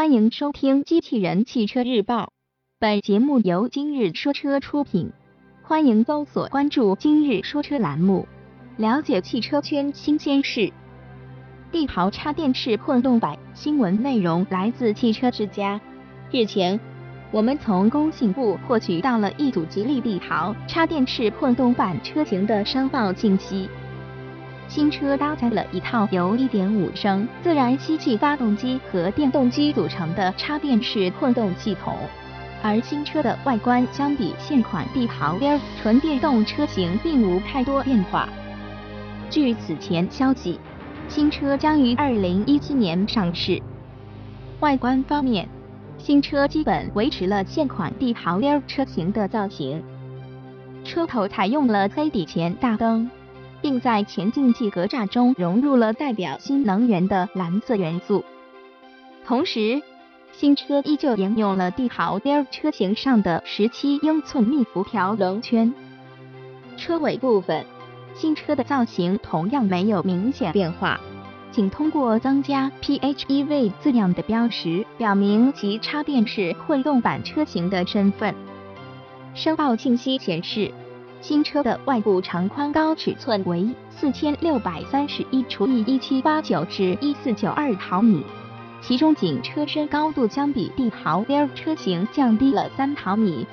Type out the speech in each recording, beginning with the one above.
欢迎收听《机器人汽车日报》，本节目由今日说车出品。欢迎搜索关注“今日说车”栏目，了解汽车圈新鲜事。帝豪插电式混动版新闻内容来自汽车之家。日前，我们从工信部获取到了一组吉利帝豪插电式混动版车型的商报信息。新车搭载了一套由1.5升自然吸气发动机和电动机组成的插电式混动系统，而新车的外观相比现款帝豪 L 纯电动车型并无太多变化。据此前消息，新车将于2017年上市。外观方面，新车基本维持了现款帝豪 L 车型的造型，车头采用了黑底前大灯。并在前进气格栅中融入了代表新能源的蓝色元素。同时，新车依旧沿用了帝豪 Air 车型上的十七英寸密辐条棱圈。车尾部分，新车的造型同样没有明显变化，仅通过增加 PHEV 字样的标识，表明其插电式混动版车型的身份。申报信息显示。新车的外部长宽高尺寸为四千六百三十一除以一七八九至一四九二毫米，其中仅车身高度相比帝豪 L 车型降低了三毫米，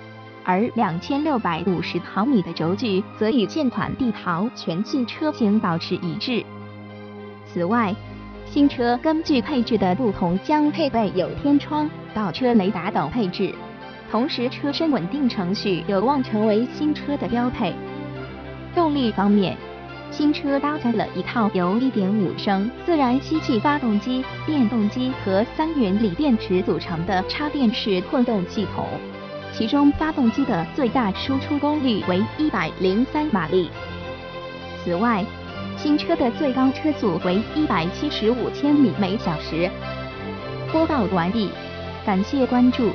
而两千六百五十毫米的轴距则与现款帝豪全系车型保持一致。此外，新车根据配置的不同，将配备有天窗、倒车雷达等配置。同时，车身稳定程序有望成为新车的标配。动力方面，新车搭载了一套由1.5升自然吸气发动机、电动机和三元锂电池组成的插电式混动系统，其中发动机的最大输出功率为103马力。此外，新车的最高车速为175千米每小时。播报完毕，感谢关注。